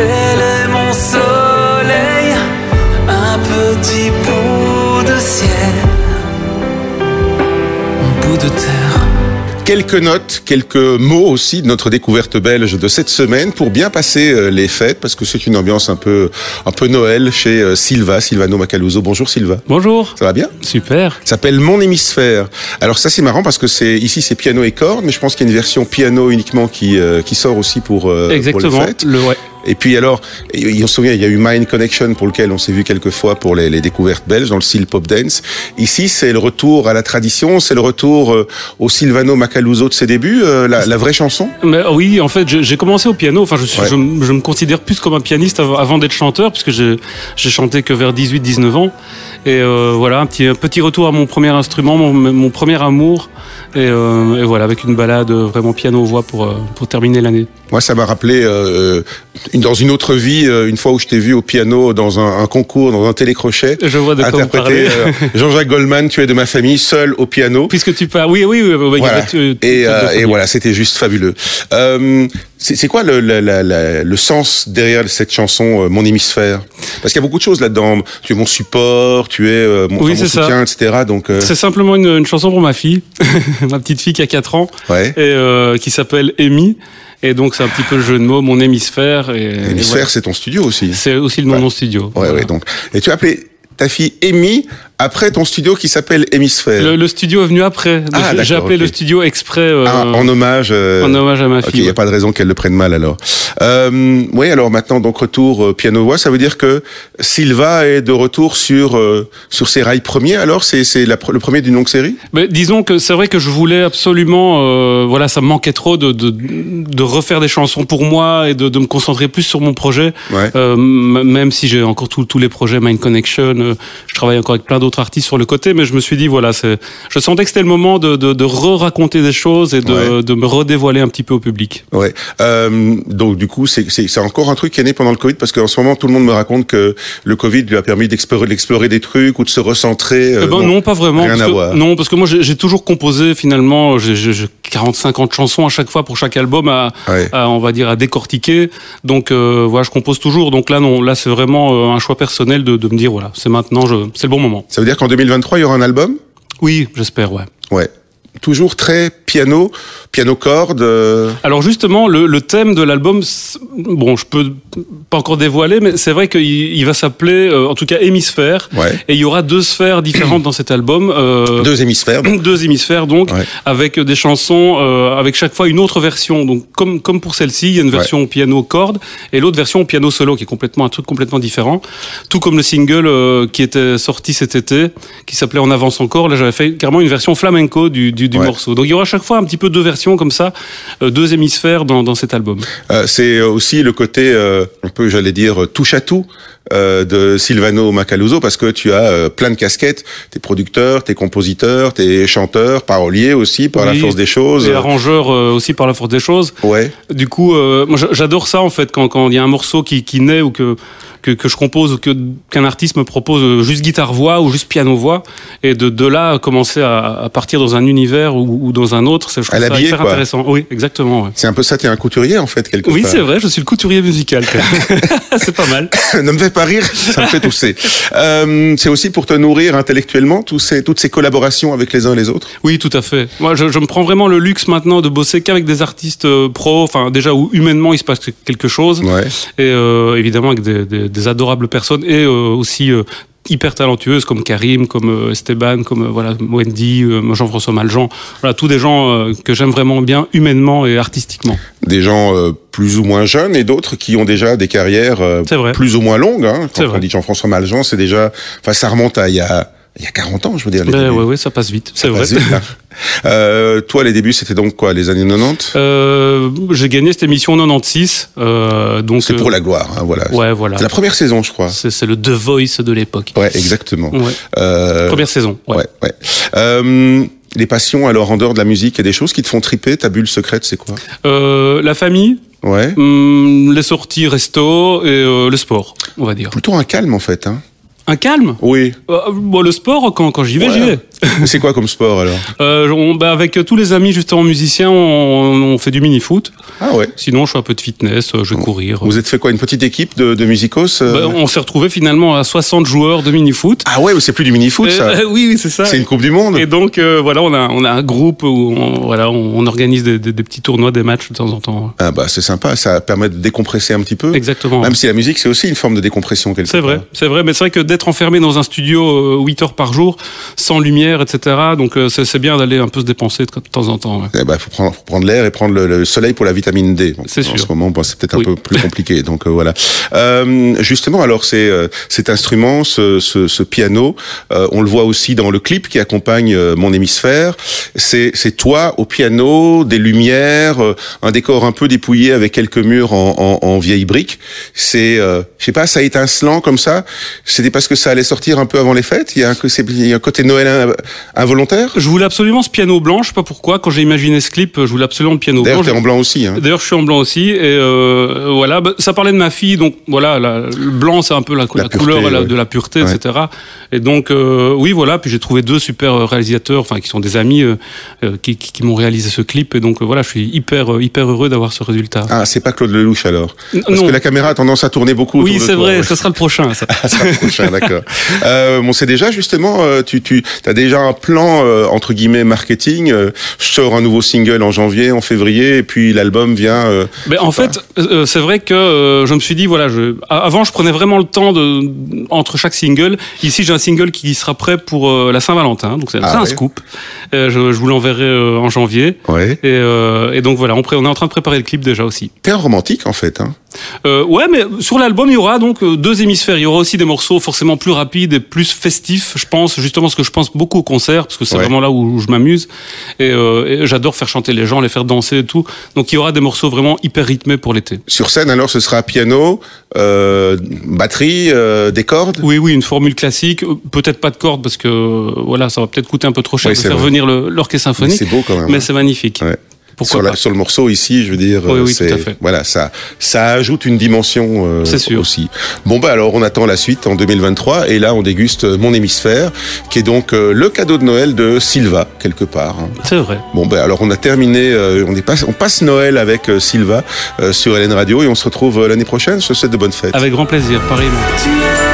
Elle est mon soleil, un petit bout de ciel, un bout de terre. Quelques notes, quelques mots aussi de notre découverte belge de cette semaine pour bien passer euh, les fêtes parce que c'est une ambiance un peu un peu Noël chez euh, Silva, Silvano Macaluso. Bonjour Silva. Bonjour. Ça va bien? Super. Ça s'appelle Mon hémisphère. Alors ça c'est marrant parce que c'est ici c'est piano et cordes, mais je pense qu'il y a une version piano uniquement qui euh, qui sort aussi pour euh, Exactement. pour les fêtes. Le, ouais. Et puis alors, on se souvient, il y a eu Mind Connection pour lequel on s'est vu quelques fois pour les, les découvertes belges dans le style pop dance. Ici, c'est le retour à la tradition, c'est le retour euh, au Silvano Macaluso de ses débuts, euh, la, la vraie chanson. Mais, euh, oui, en fait, j'ai commencé au piano. Enfin, je, suis, Ouais. je, m- je me considère plus comme un pianiste av- avant d'être chanteur, puisque j'ai chanté que vers 18-19 ans. Et euh, voilà, un petit, un petit retour à mon premier instrument, mon, mon premier amour. Et, et voilà, avec une balade vraiment piano-voix pour, pour terminer l'année. Moi, ça m'a rappelé dans une autre vie, euh, une fois où je t'ai vu au piano dans un, un concours, dans un télécrochet, Je vois de interpréter euh, Jean-Jacques Goldman, tu es de ma famille, seul au piano. Puisque tu parles. Oui, oui, oui. oui, Voilà. Et, tout euh, et voilà, c'était juste fabuleux. Euh, c'est quoi le, le, la- la- le sens derrière cette chanson, Mon hémisphère? Parce qu'il y a beaucoup de choses là-dedans. Tu es mon support, tu es mon, Oui, enfin, mon c'est ça. soutien, etc. Donc, C'est simplement une, une chanson pour ma fille, ma petite fille qui a 4 ans, ouais. et qui s'appelle Amy. Et donc, c'est un petit peu le jeu de mots, mon hémisphère. Et, Hémisphère, voilà. c'est ton studio aussi. C'est aussi le nom Ouais. de mon studio. Ouais, Voilà. ouais. Donc, et tu as appelé ta fille Amy après ton studio qui s'appelle Hémisphère. Le, le studio est venu après. Ah, J'ai- appelé le studio exprès euh, Ah, en hommage. euh, en hommage à ma Ok, il fille. n'y a pas de raison qu'elle le prenne mal alors. Euh, oui, alors maintenant donc retour euh, piano voix, ça veut dire que Silva est de retour sur euh, sur ses rails premiers. Alors? C'est c'est le premier d'une longue série? Mais disons que c'est vrai que je voulais absolument, euh, voilà, ça me manquait trop de, de, de refaire des chansons pour moi et de, de me concentrer plus sur mon projet. Ouais. Euh, même si j'ai encore tous tous les projets Mind Connection, je travaille encore avec plein d'autres artistes sur le côté, mais je me suis dit voilà, c'est, je sentais que c'était le moment de, de, de re-raconter des choses et de, Ouais. de me redévoiler un petit peu au public. Ouais. Euh, donc du coup, c'est c'est c'est encore un truc qui est né pendant le Covid parce qu'en ce moment tout le monde me raconte que le Covid lui a permis d'explorer d'explorer des trucs ou de se recentrer. euh, Eh ben non, pas vraiment. rien parce à que- voir. Non, parce que moi j'ai j'ai toujours composé finalement, j'ai 40-50 chansons à chaque fois pour chaque album à, Ouais. à, on va dire à décortiquer. Donc euh, voilà, je compose toujours. Donc là non, là c'est vraiment euh, un choix personnel de, de me dire voilà, c'est maintenant, je- c'est le bon moment. Ça veut dire qu'en 2023 il y aura un album? Oui, j'espère, ouais. Ouais. Toujours très piano, piano corde. euh, Alors justement, le, le thème de l'album, bon, je peux pas encore dévoiler, mais c'est vrai qu'il il va s'appeler, euh, en tout cas, Hémisphère. Ouais. Et il y aura deux sphères différentes dans cet album. euh, Deux hémisphères. donc. deux hémisphères donc Ouais. avec des chansons euh, avec chaque fois une autre version donc comme comme pour celle-ci il y a une version au piano corde et l'autre version piano solo qui est complètement un truc complètement différent tout comme le single qui était sorti cet été qui s'appelait En avance encore là j'avais fait carrément une version flamenco du du, du Ouais. morceau donc il y aura chaque fois un petit peu deux versions comme ça euh, deux hémisphères dans dans cet album Euh, c'est aussi le côté euh, un peu, j'allais dire, touche à tout euh, de Silvano Macaluso parce que tu as euh, plein de casquettes. T'es producteur, t'es compositeur, t'es chanteur, parolier aussi par la Oui, force des choses. et arrangeur euh, aussi par la force des choses Ouais. Du coup, moi j'adore ça en fait quand quand il y a un morceau qui, qui naît ou que que, que je compose ou que qu'un artiste me propose juste guitare voix ou juste piano voix et de de là commencer à, à partir dans un univers ou, ou dans un autre, c'est je trouve ça hyper quoi. intéressant. Oui, exactement. ouais. C'est un peu ça. T'es un couturier en fait quelque Oui, part. c'est vrai, je suis le couturier musical. c'est pas mal. ne me fais pas rire, ça me fait tousser. Euh, c'est aussi pour te nourrir intellectuellement tous ces, toutes ces collaborations avec les uns et les autres? Oui, tout à fait. Moi, je, je me prends vraiment le luxe maintenant de bosser qu'avec des artistes euh, pros, enfin déjà où humainement il se passe quelque chose. Ouais. et euh, évidemment avec des, des- des adorables personnes et euh, aussi euh, hyper talentueuses comme Karim, comme Esteban, comme voilà Wendy, Jean-François Maljean, voilà tous des gens que j'aime vraiment bien humainement et artistiquement. Des gens euh, plus ou moins jeunes et d'autres qui ont déjà des carrières euh, plus ou moins longues. Hein. C'est Quand on vrai. dit Jean-François Maljean, c'est déjà, enfin, ça remonte à il y a, il y a 40 ans, je veux dire. Ben, débuts. ouais, ouais, ça passe vite, c'est vrai. vite. Euh, toi, les débuts, c'était donc quoi, les années 90 Euh, j'ai gagné cette émission en 96, euh, donc C'est euh, pour la gloire, hein, voilà. ouais voilà. C'est la première saison, je crois. C'est c'est le The Voice de l'époque. Ouais, exactement. Ouais. Euh, Première saison. Ouais. ouais, ouais. Euh, les passions, alors, en dehors de la musique, il y a des choses qui te font triper? Ta bulle secrète, c'est quoi? Euh, la famille, Ouais. hum, les sorties resto et euh, le sport, on va dire. Plutôt un calme, en fait. Hein. Un calme Oui. Euh, bon, Le sport, quand, quand j'y vais, j'y vais. C'est quoi comme sport alors Euh, on- bah, avec tous les amis justement musiciens, on, on fait du mini-foot. Ah ouais. Sinon, je fais un peu de fitness, euh, je vais courir. Vous êtes fait quoi Une petite équipe de, de musicos euh Bah, on s'est retrouvé finalement à 60 joueurs de mini-foot. Ah ouais, c'est plus du mini-foot ça. Euh, oui, oui, c'est ça. C'est une Coupe du Monde. Et donc euh, voilà, on a on a un groupe où on, voilà, on, organise des, des- des petits tournois, des matchs de temps en temps. Ah bah c'est sympa, ça permet de décompresser un petit peu. Exactement. Même si la musique c'est aussi une forme de décompression quelque C'est vrai, c'est vrai, mais c'est vrai que d'être enfermé dans un studio euh, 8 heures par jour, sans lumière, etc. Donc euh, c'est bien d'aller un peu se dépenser de, temps en temps. ouais. Eh ben, faut prendre, faut prendre l'air et prendre le, le soleil pour la vitamine D. Bon, C'est en sûr. ce moment, bon, c'est peut-être un peu plus compliqué. Donc euh, voilà. Euh, justement, alors c'est euh, cet instrument, ce, ce, ce piano, euh, on le voit aussi dans le clip qui accompagne euh, mon hémisphère. C'est toi au piano, des lumières, euh, un décor un peu dépouillé avec quelques murs en, en, en vieilles briques. C'est, euh, je sais pas, ça étincelant comme ça? C'était parce que ça allait sortir un peu avant les fêtes? Il y a un, que c'est- il y a un côté Noël in- involontaire? Je voulais absolument ce piano blanc, je sais pas pourquoi. Quand j'ai imaginé ce clip, je voulais absolument le piano D'ailleurs, blanc. t'es en blanc aussi. Hein. D'ailleurs, je suis en blanc aussi, et euh, voilà. bah, ça parlait de ma fille, donc voilà, la- le blanc, c'est un peu la, La la pureté, couleur ouais. de la pureté, Ouais. etc. Et donc, euh, oui, voilà. Puis j'ai trouvé deux super euh, réalisateurs, enfin, qui sont des amis, euh, qui, qui, qui m'ont réalisé ce clip, et donc voilà, je suis hyper, hyper heureux d'avoir ce résultat. Ah, c'est pas Claude Lelouch alors? Parce non. que la caméra a tendance à tourner beaucoup. oui, c'est vrai, ouais. ce sera le prochain. Ça. Ça, le prochain, d'accord. Euh, bon, c'est déjà justement, euh, tu, tu as déjà un plan euh, entre guillemets marketing. euh, je sors un nouveau single en janvier, en février, et puis l'album vient. euh, Mais en fait, c'est vrai que je me suis dit, voilà, je, avant, je prenais vraiment le temps de, entre chaque single. Ici, j'ai un single qui sera prêt pour la Saint-Valentin, donc c'est Ah un scoop. Je, je vous l'enverrai en janvier. Et, et donc voilà, on, on est en train de préparer le clip déjà aussi. T'es un romantique en fait. Hein. Euh, ouais, mais sur l'album, il y aura donc euh, deux hémisphères. Il y aura aussi des morceaux forcément plus rapides et plus festifs, je pense, justement parce que je pense beaucoup au concert, parce que c'est Ouais. vraiment là où, je m'amuse. Et, euh, et j'adore faire chanter les gens, les faire danser et tout. Donc il y aura des morceaux vraiment hyper rythmés pour l'été. Sur scène, alors, ce sera piano, euh, batterie, des cordes? Oui, oui, une formule classique. Peut-être pas de cordes parce que voilà, ça va peut-être coûter un peu trop cher Oui, de faire vrai. venir l'orchestre Mais symphonique. c'est beau quand même. Mais hein. c'est magnifique. Ouais. Pourquoi sur, la- sur le morceau ici, je veux dire, Oui, euh, oui, c'est tout à fait. voilà, ça, ça ajoute une dimension euh, C'est sûr. aussi. Bon bah alors on attend la suite en 2023 et là on déguste euh, mon hémisphère, qui est donc euh, le cadeau de Noël de Silva quelque part. hein. C'est vrai. Bon ben alors on a terminé, euh, on est pas, on passe Noël avec euh, Silva euh, sur LN Radio et on se retrouve euh, l'année prochaine. Je te souhaite de bonnes fêtes. Avec grand plaisir, es